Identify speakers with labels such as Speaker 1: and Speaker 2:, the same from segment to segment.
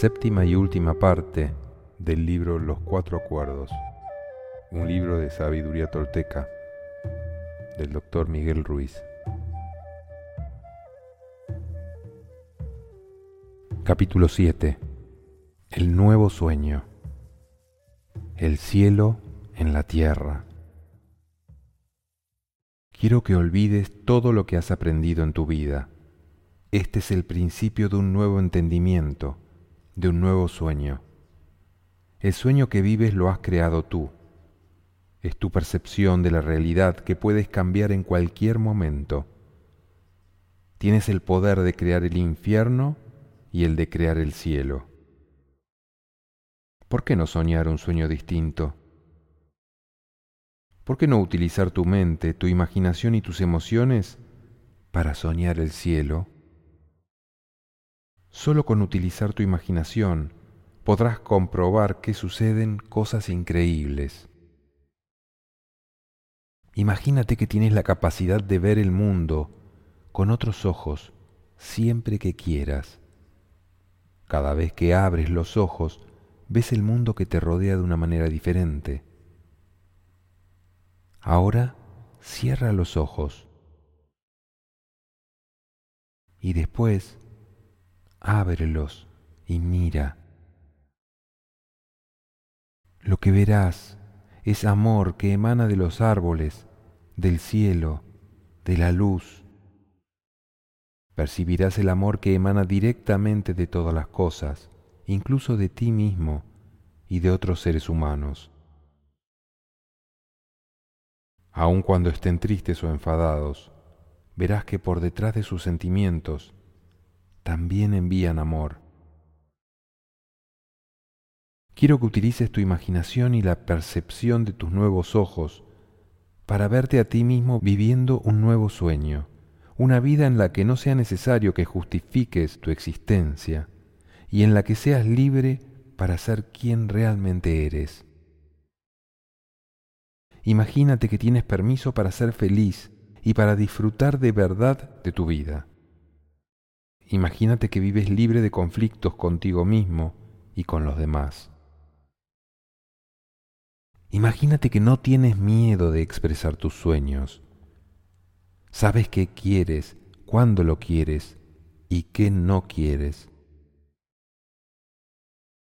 Speaker 1: Séptima y última parte del libro Los Cuatro Acuerdos, un libro de sabiduría tolteca del doctor Miguel Ruiz. Capítulo 7. El nuevo sueño. El cielo en la tierra. Quiero que olvides todo lo que has aprendido en tu vida. Este es el principio de un nuevo entendimiento, de un nuevo sueño. El sueño que vives lo has creado tú. Es tu percepción de la realidad que puedes cambiar en cualquier momento. Tienes el poder de crear el infierno y el de crear el cielo. ¿Por qué no soñar un sueño distinto? ¿Por qué no utilizar tu mente, tu imaginación y tus emociones para soñar el cielo? Solo con utilizar tu imaginación podrás comprobar que suceden cosas increíbles. Imagínate que tienes la capacidad de ver el mundo con otros ojos siempre que quieras. Cada vez que abres los ojos, ves el mundo que te rodea de una manera diferente. Ahora cierra los ojos y después ábrelos y mira. Lo que verás es amor que emana de los árboles, del cielo, de la luz. Percibirás el amor que emana directamente de todas las cosas, incluso de ti mismo y de otros seres humanos aun cuando estén tristes o enfadados, verás que por detrás de sus sentimientos también envían amor. Quiero que utilices tu imaginación y la percepción de tus nuevos ojos para verte a ti mismo viviendo un nuevo sueño, una vida en la que no sea necesario que justifiques tu existencia y en la que seas libre para ser quien realmente eres. Imagínate que tienes permiso para ser feliz y para disfrutar de verdad de tu vida. Imagínate que vives libre de conflictos contigo mismo y con los demás. Imagínate que no tienes miedo de expresar tus sueños. Sabes qué quieres, cuándo lo quieres y qué no quieres.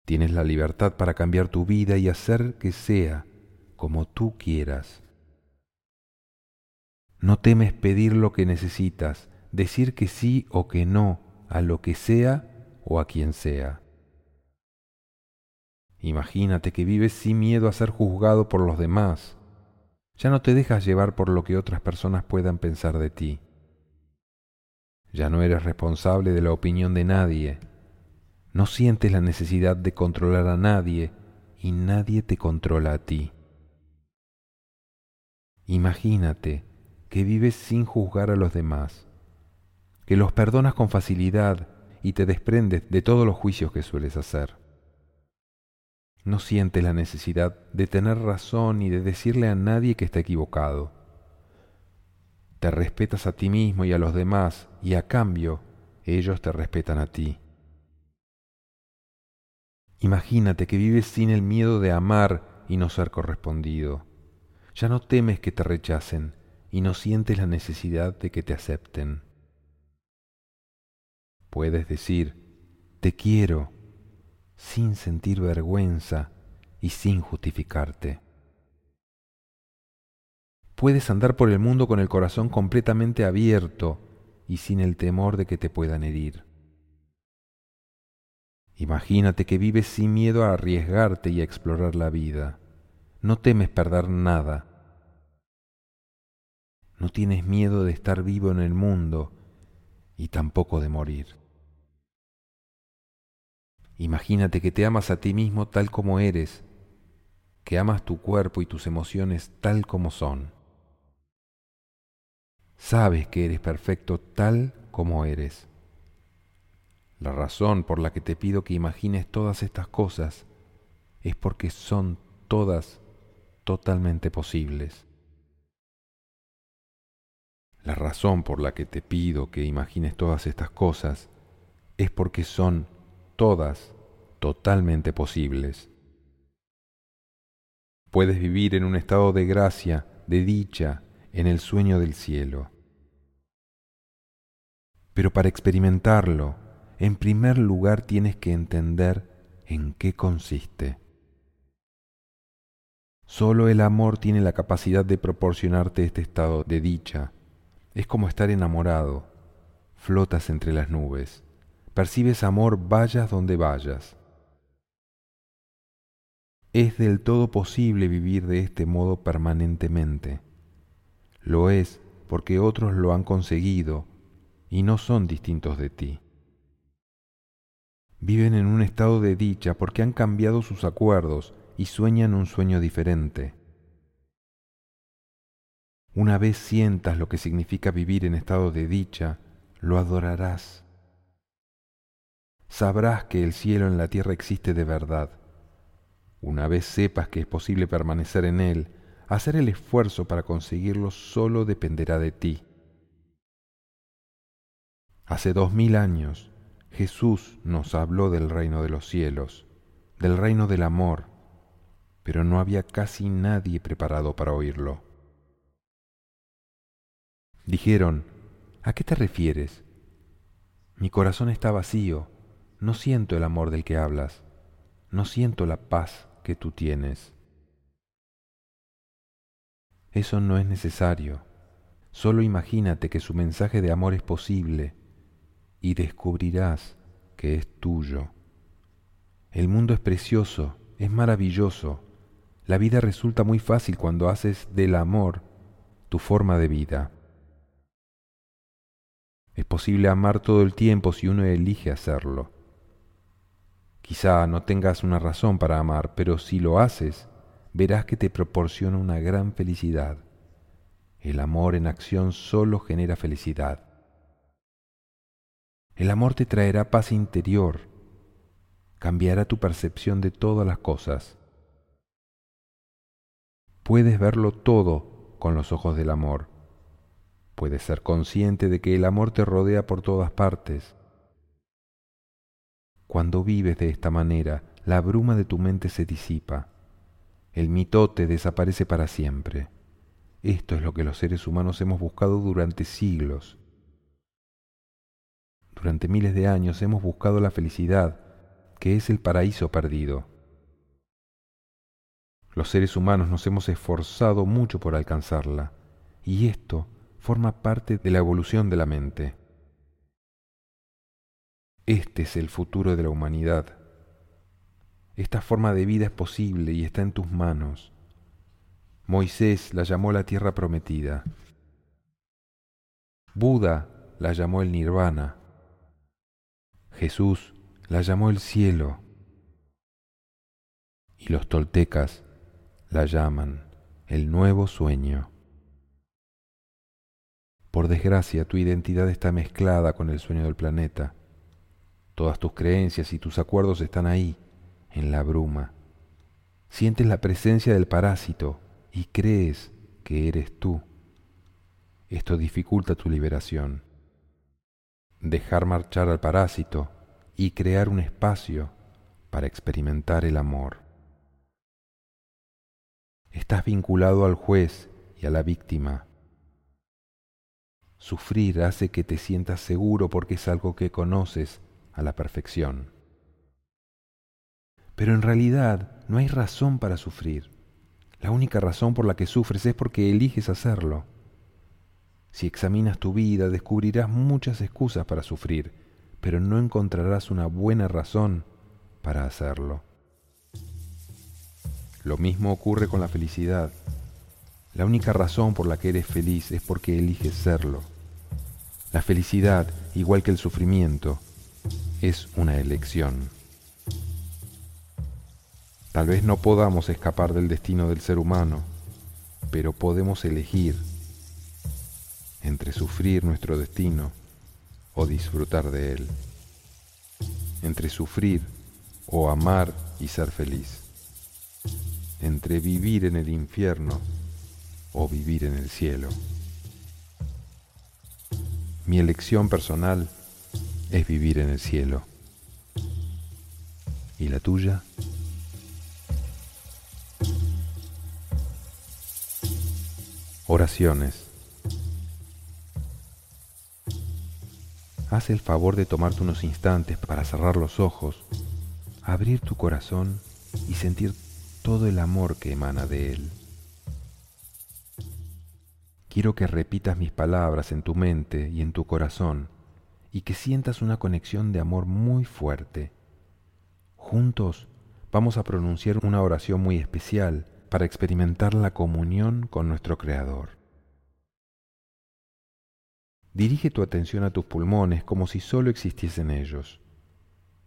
Speaker 1: Tienes la libertad para cambiar tu vida y hacer que sea como tú quieras. No temes pedir lo que necesitas, decir que sí o que no a lo que sea o a quien sea. Imagínate que vives sin miedo a ser juzgado por los demás. Ya no te dejas llevar por lo que otras personas puedan pensar de ti. Ya no eres responsable de la opinión de nadie. No sientes la necesidad de controlar a nadie y nadie te controla a ti. Imagínate que vives sin juzgar a los demás, que los perdonas con facilidad y te desprendes de todos los juicios que sueles hacer. No sientes la necesidad de tener razón y de decirle a nadie que está equivocado. Te respetas a ti mismo y a los demás y a cambio ellos te respetan a ti. Imagínate que vives sin el miedo de amar y no ser correspondido ya no temes que te rechacen y no sientes la necesidad de que te acepten. Puedes decir, te quiero, sin sentir vergüenza y sin justificarte. Puedes andar por el mundo con el corazón completamente abierto y sin el temor de que te puedan herir. Imagínate que vives sin miedo a arriesgarte y a explorar la vida no temes perder nada. No tienes miedo de estar vivo en el mundo y tampoco de morir. Imagínate que te amas a ti mismo tal como eres, que amas tu cuerpo y tus emociones tal como son. Sabes que eres perfecto tal como eres. La razón por la que te pido que imagines todas estas cosas es porque son todas totalmente posibles. La razón por la que te pido que imagines todas estas cosas es porque son todas totalmente posibles. Puedes vivir en un estado de gracia, de dicha, en el sueño del cielo. Pero para experimentarlo, en primer lugar tienes que entender en qué consiste. Solo el amor tiene la capacidad de proporcionarte este estado de dicha. Es como estar enamorado. Flotas entre las nubes. Percibes amor vayas donde vayas. Es del todo posible vivir de este modo permanentemente. Lo es porque otros lo han conseguido y no son distintos de ti. Viven en un estado de dicha porque han cambiado sus acuerdos y sueñan un sueño diferente. Una vez sientas lo que significa vivir en estado de dicha, lo adorarás. Sabrás que el cielo en la tierra existe de verdad. Una vez sepas que es posible permanecer en él, hacer el esfuerzo para conseguirlo solo dependerá de ti. Hace dos mil años, Jesús nos habló del reino de los cielos, del reino del amor, pero no había casi nadie preparado para oírlo. Dijeron, ¿a qué te refieres? Mi corazón está vacío, no siento el amor del que hablas, no siento la paz que tú tienes. Eso no es necesario, solo imagínate que su mensaje de amor es posible y descubrirás que es tuyo. El mundo es precioso, es maravilloso, la vida resulta muy fácil cuando haces del amor tu forma de vida. Es posible amar todo el tiempo si uno elige hacerlo. Quizá no tengas una razón para amar, pero si lo haces, verás que te proporciona una gran felicidad. El amor en acción solo genera felicidad. El amor te traerá paz interior, cambiará tu percepción de todas las cosas puedes verlo todo con los ojos del amor. Puedes ser consciente de que el amor te rodea por todas partes. Cuando vives de esta manera, la bruma de tu mente se disipa. El mitote desaparece para siempre. Esto es lo que los seres humanos hemos buscado durante siglos. Durante miles de años hemos buscado la felicidad, que es el paraíso perdido. Los seres humanos nos hemos esforzado mucho por alcanzarla, y esto forma parte de la evolución de la mente. Este es el futuro de la humanidad. Esta forma de vida es posible y está en tus manos. Moisés la llamó la tierra prometida. Buda la llamó el nirvana. Jesús la llamó el cielo. Y los toltecas la llaman el nuevo sueño. Por desgracia, tu identidad está mezclada con el sueño del planeta. Todas tus creencias y tus acuerdos están ahí, en la bruma. Sientes la presencia del parásito y crees que eres tú. Esto dificulta tu liberación. Dejar marchar al parásito y crear un espacio para experimentar el amor. Estás vinculado al juez y a la víctima. Sufrir hace que te sientas seguro porque es algo que conoces a la perfección. Pero en realidad no hay razón para sufrir. La única razón por la que sufres es porque eliges hacerlo. Si examinas tu vida descubrirás muchas excusas para sufrir, pero no encontrarás una buena razón para hacerlo. Lo mismo ocurre con la felicidad. La única razón por la que eres feliz es porque eliges serlo. La felicidad, igual que el sufrimiento, es una elección. Tal vez no podamos escapar del destino del ser humano, pero podemos elegir entre sufrir nuestro destino o disfrutar de él, entre sufrir o amar y ser feliz entre vivir en el infierno o vivir en el cielo. Mi elección personal es vivir en el cielo. ¿Y la tuya? Oraciones. Haz el favor de tomarte unos instantes para cerrar los ojos, abrir tu corazón y sentir todo el amor que emana de él. Quiero que repitas mis palabras en tu mente y en tu corazón y que sientas una conexión de amor muy fuerte. Juntos vamos a pronunciar una oración muy especial para experimentar la comunión con nuestro Creador. Dirige tu atención a tus pulmones como si solo existiesen ellos.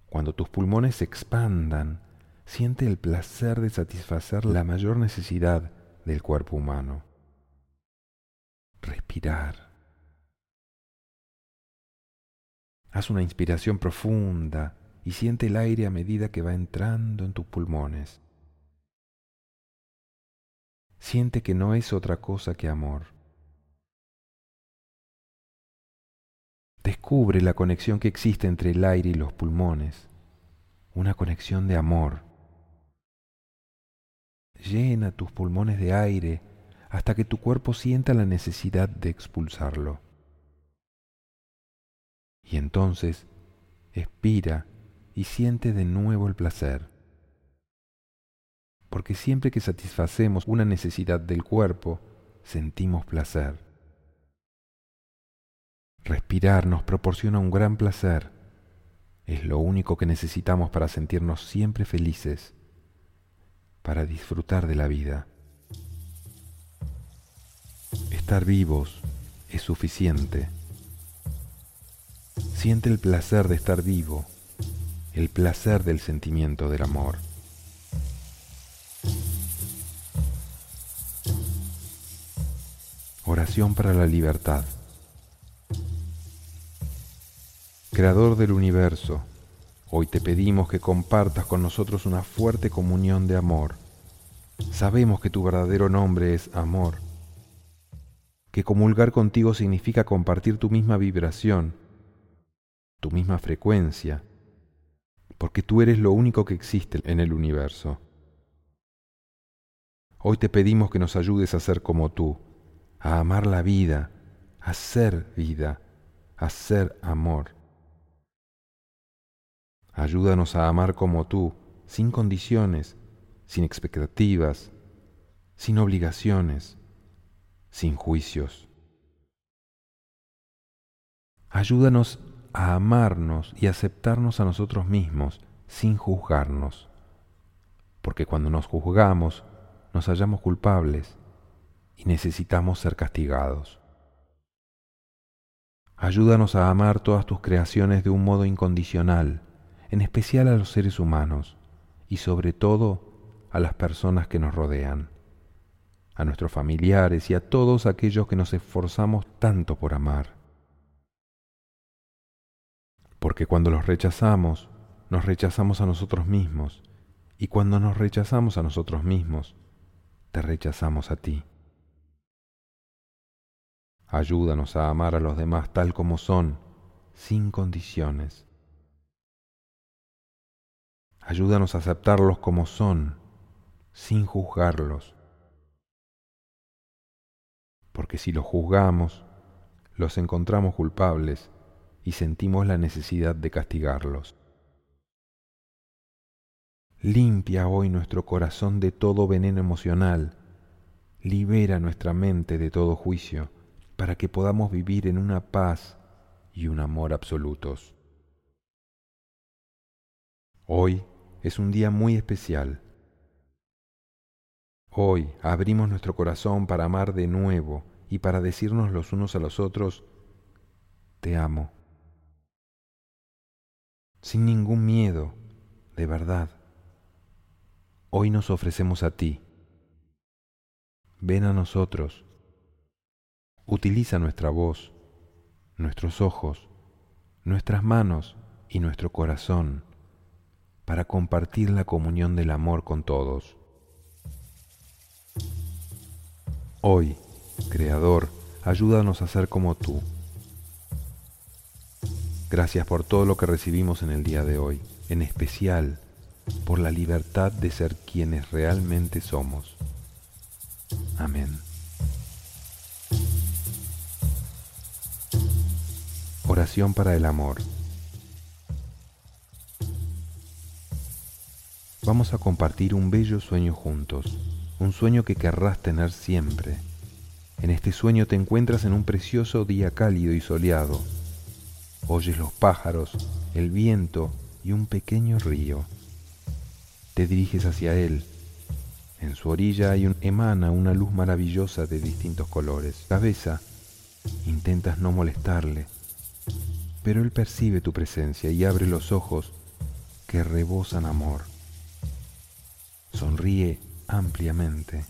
Speaker 1: Cuando tus pulmones se expandan, siente el placer de satisfacer la mayor necesidad del cuerpo humano. Respirar. Haz una inspiración profunda y siente el aire a medida que va entrando en tus pulmones. Siente que no es otra cosa que amor. Descubre la conexión que existe entre el aire y los pulmones, una conexión de amor. Llena tus pulmones de aire hasta que tu cuerpo sienta la necesidad de expulsarlo. Y entonces expira y siente de nuevo el placer. Porque siempre que satisfacemos una necesidad del cuerpo, sentimos placer. Respirar nos proporciona un gran placer. Es lo único que necesitamos para sentirnos siempre felices, para disfrutar de la vida. Estar vivos es suficiente. Siente el placer de estar vivo, el placer del sentimiento del amor. Oración para la libertad. Creador del universo, hoy te pedimos que compartas con nosotros una fuerte comunión de amor. Sabemos que tu verdadero nombre es amor, que comulgar contigo significa compartir tu misma vibración, tu misma frecuencia, porque tú eres lo único que existe en el universo. Hoy te pedimos que nos ayudes a ser como tú, a amar la vida, a ser vida, a ser amor. Ayúdanos a amar como tú, sin condiciones, sin expectativas, sin obligaciones, sin juicios. Ayúdanos a amarnos y aceptarnos a nosotros mismos sin juzgarnos, porque cuando nos juzgamos nos hallamos culpables y necesitamos ser castigados. Ayúdanos a amar todas tus creaciones de un modo incondicional, en especial a los seres humanos y sobre todo a las personas que nos rodean, a nuestros familiares y a todos aquellos que nos esforzamos tanto por amar porque cuando los rechazamos, nos rechazamos a nosotros mismos, y cuando nos rechazamos a nosotros mismos, te rechazamos a ti. Ayúdanos a amar a los demás tal como son, sin condiciones. Ayúdanos a aceptarlos como son, sin juzgarlos. Porque si los juzgamos, los encontramos culpables y sentimos la necesidad de castigarlos. Limpia hoy nuestro corazón de todo veneno emocional, libera nuestra mente de todo juicio, para que podamos vivir en una paz y un amor absolutos. Hoy es un día muy especial. Hoy abrimos nuestro corazón para amar de nuevo y para decirnos los unos a los otros, te amo sin ningún miedo, de verdad. Hoy nos ofrecemos a ti. Ven a nosotros. Utiliza nuestra voz, nuestros ojos, nuestras manos y nuestro corazón para compartir la comunión del amor con todos. Hoy, Creador, ayúdanos a ser como tú Gracias por todo lo que recibimos en el día de hoy, en especial por la libertad de ser quienes realmente somos. Amén. Oración para el amor. Vamos a compartir un bello sueño juntos, un sueño que querrás tener siempre. En este sueño te encuentras en un precioso día cálido y soleado. Oyes los pájaros, el viento y un pequeño río. Te diriges hacia él. En su orilla hay emana una luz maravillosa de distintos colores. Cabeza, intentas no molestarle, pero él percibe tu presencia y abre los ojos que rebosan amor sonríe ampliamente.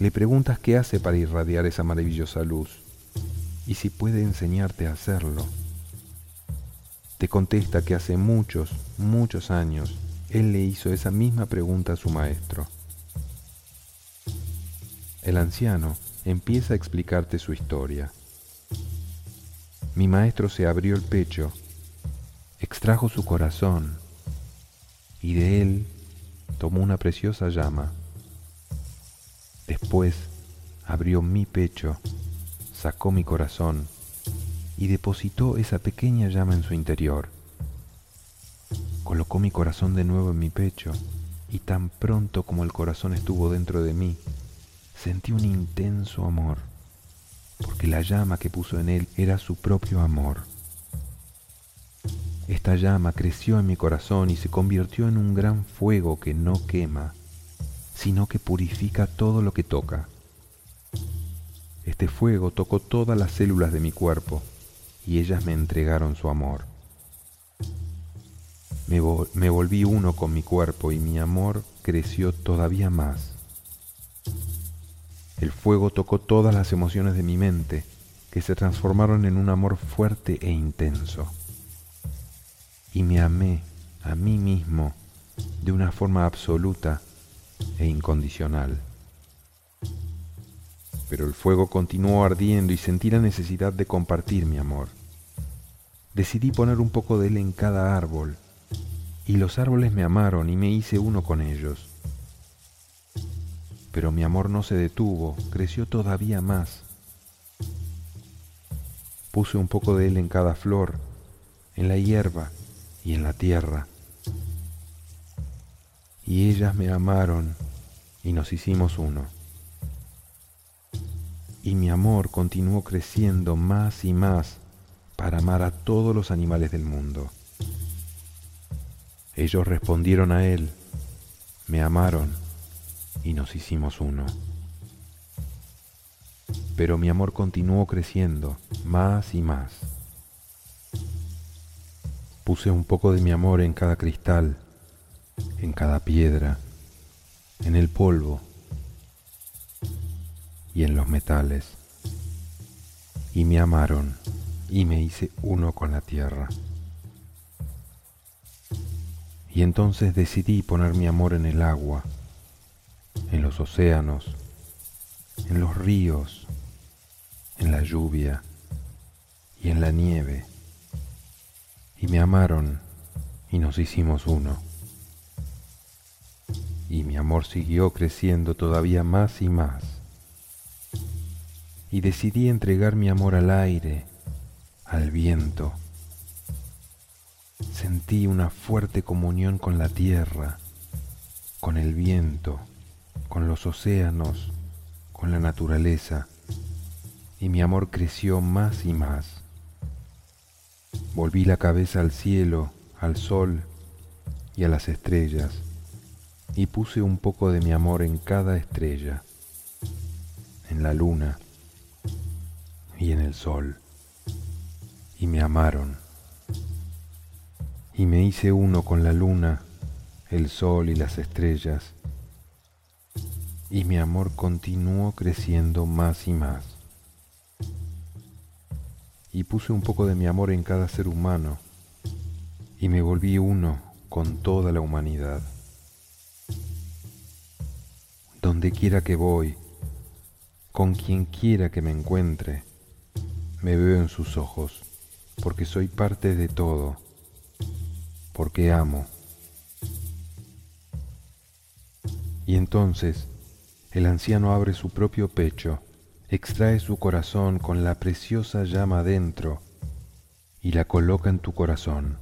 Speaker 1: Le preguntas qué hace para irradiar esa maravillosa luz y si puede enseñarte a hacerlo. Te contesta que hace muchos, muchos años él le hizo esa misma pregunta a su maestro. El anciano empieza a explicarte su historia. Mi maestro se abrió el pecho, extrajo su corazón y de él tomó una preciosa llama. Después abrió mi pecho, sacó mi corazón y depositó esa pequeña llama en su interior. Colocó mi corazón de nuevo en mi pecho y tan pronto como el corazón estuvo dentro de mí, sentí un intenso amor, porque la llama que puso en él era su propio amor. Esta llama creció en mi corazón y se convirtió en un gran fuego que no quema, sino que purifica todo lo que toca. Este fuego tocó todas las células de mi cuerpo y ellas me entregaron su amor. Me, volví uno con mi cuerpo y mi amor creció todavía más. El fuego tocó todas las emociones de mi mente que se transformaron en un amor fuerte e intenso y me amé a mí mismo de una forma absoluta e incondicional. Pero el fuego continuó ardiendo y sentí la necesidad de compartir mi amor. Decidí poner un poco de él en cada árbol, y los árboles me amaron y me hice uno con ellos. Pero mi amor no se detuvo, creció todavía más. Puse un poco de él en cada flor, en la hierba, y en la tierra. Y ellas me amaron y nos hicimos uno. Y mi amor continuó creciendo más y más para amar a todos los animales del mundo. Ellos respondieron a él, me amaron y nos hicimos uno. Pero mi amor continuó creciendo más y más. Puse un poco de mi amor en cada cristal, en cada piedra, en el polvo y en los metales. Y me amaron y me hice uno con la tierra. Y entonces decidí poner mi amor en el agua, en los océanos, en los ríos, en la lluvia y en la nieve y me amaron y nos hicimos uno. Y mi amor siguió creciendo todavía más y más. Y decidí entregar mi amor al aire, al viento. Sentí una fuerte comunión con la tierra, con el viento, con los océanos, con la naturaleza, y mi amor creció más y más. Volví la cabeza al cielo, al sol y a las estrellas, y puse un poco de mi amor en cada estrella, en la luna y en el sol, y me amaron. Y me hice uno con la luna, el sol y las estrellas, y mi amor continuó creciendo más y más y puse un poco de mi amor en cada ser humano y me volví uno con toda la humanidad. Donde quiera que voy, con quien quiera que me encuentre, me veo en sus ojos, porque soy parte de todo, porque amo Y entonces el anciano abre su propio pecho, extrae su corazón con la preciosa llama dentro y la coloca en tu corazón.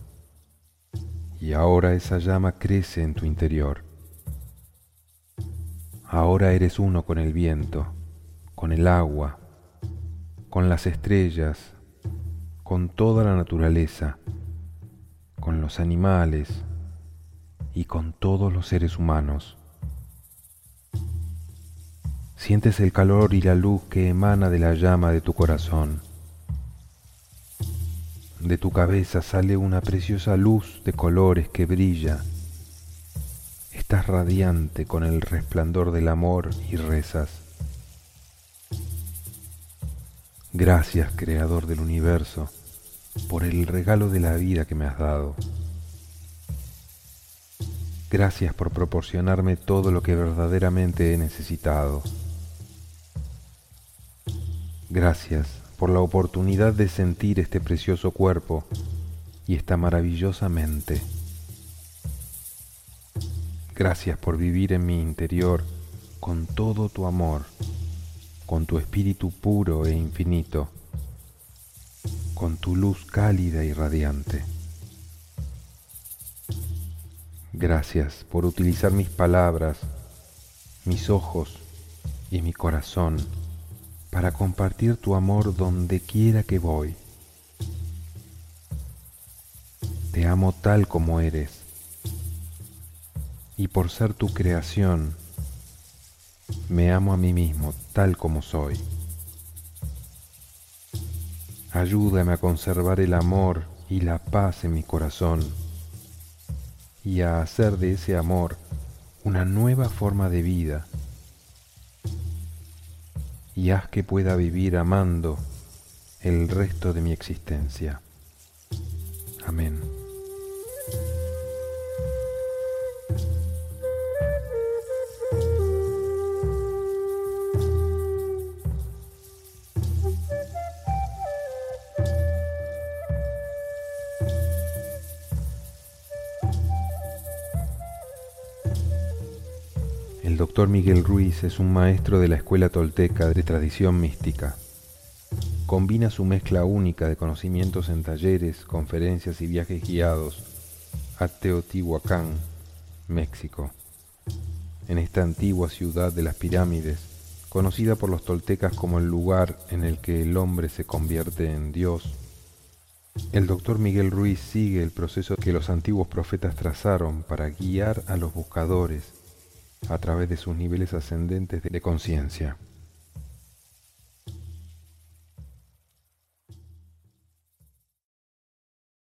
Speaker 1: Y ahora esa llama crece en tu interior. Ahora eres uno con el viento, con el agua, con las estrellas, con toda la naturaleza, con los animales y con todos los seres humanos. Sientes el calor y la luz que emana de la llama de tu corazón. De tu cabeza sale una preciosa luz de colores que brilla. Estás radiante con el resplandor del amor y rezas. Gracias, Creador del universo, por el regalo de la vida que me has dado. Gracias por proporcionarme todo lo que verdaderamente he necesitado. Gracias por la oportunidad de sentir este precioso cuerpo y esta maravillosa mente. Gracias por vivir en mi interior con todo tu amor, con tu espíritu puro e infinito, con tu luz cálida y radiante. Gracias por utilizar mis palabras, mis ojos y mi corazón para compartir tu amor donde quiera que voy. Te amo tal como eres y por ser tu creación, me amo a mí mismo tal como soy. Ayúdame a conservar el amor y la paz en mi corazón y a hacer de ese amor una nueva forma de vida y haz que pueda vivir amando el resto de mi existencia. Amén. El doctor Miguel Ruiz es un maestro de la escuela tolteca de tradición mística. Combina su mezcla única de conocimientos en talleres, conferencias y viajes guiados a Teotihuacán, México. En esta antigua ciudad de las pirámides, conocida por los toltecas como el lugar en el que el hombre se convierte en Dios, el doctor Miguel Ruiz sigue el proceso que los antiguos profetas trazaron para guiar a los buscadores a través de sus niveles ascendentes de conciencia.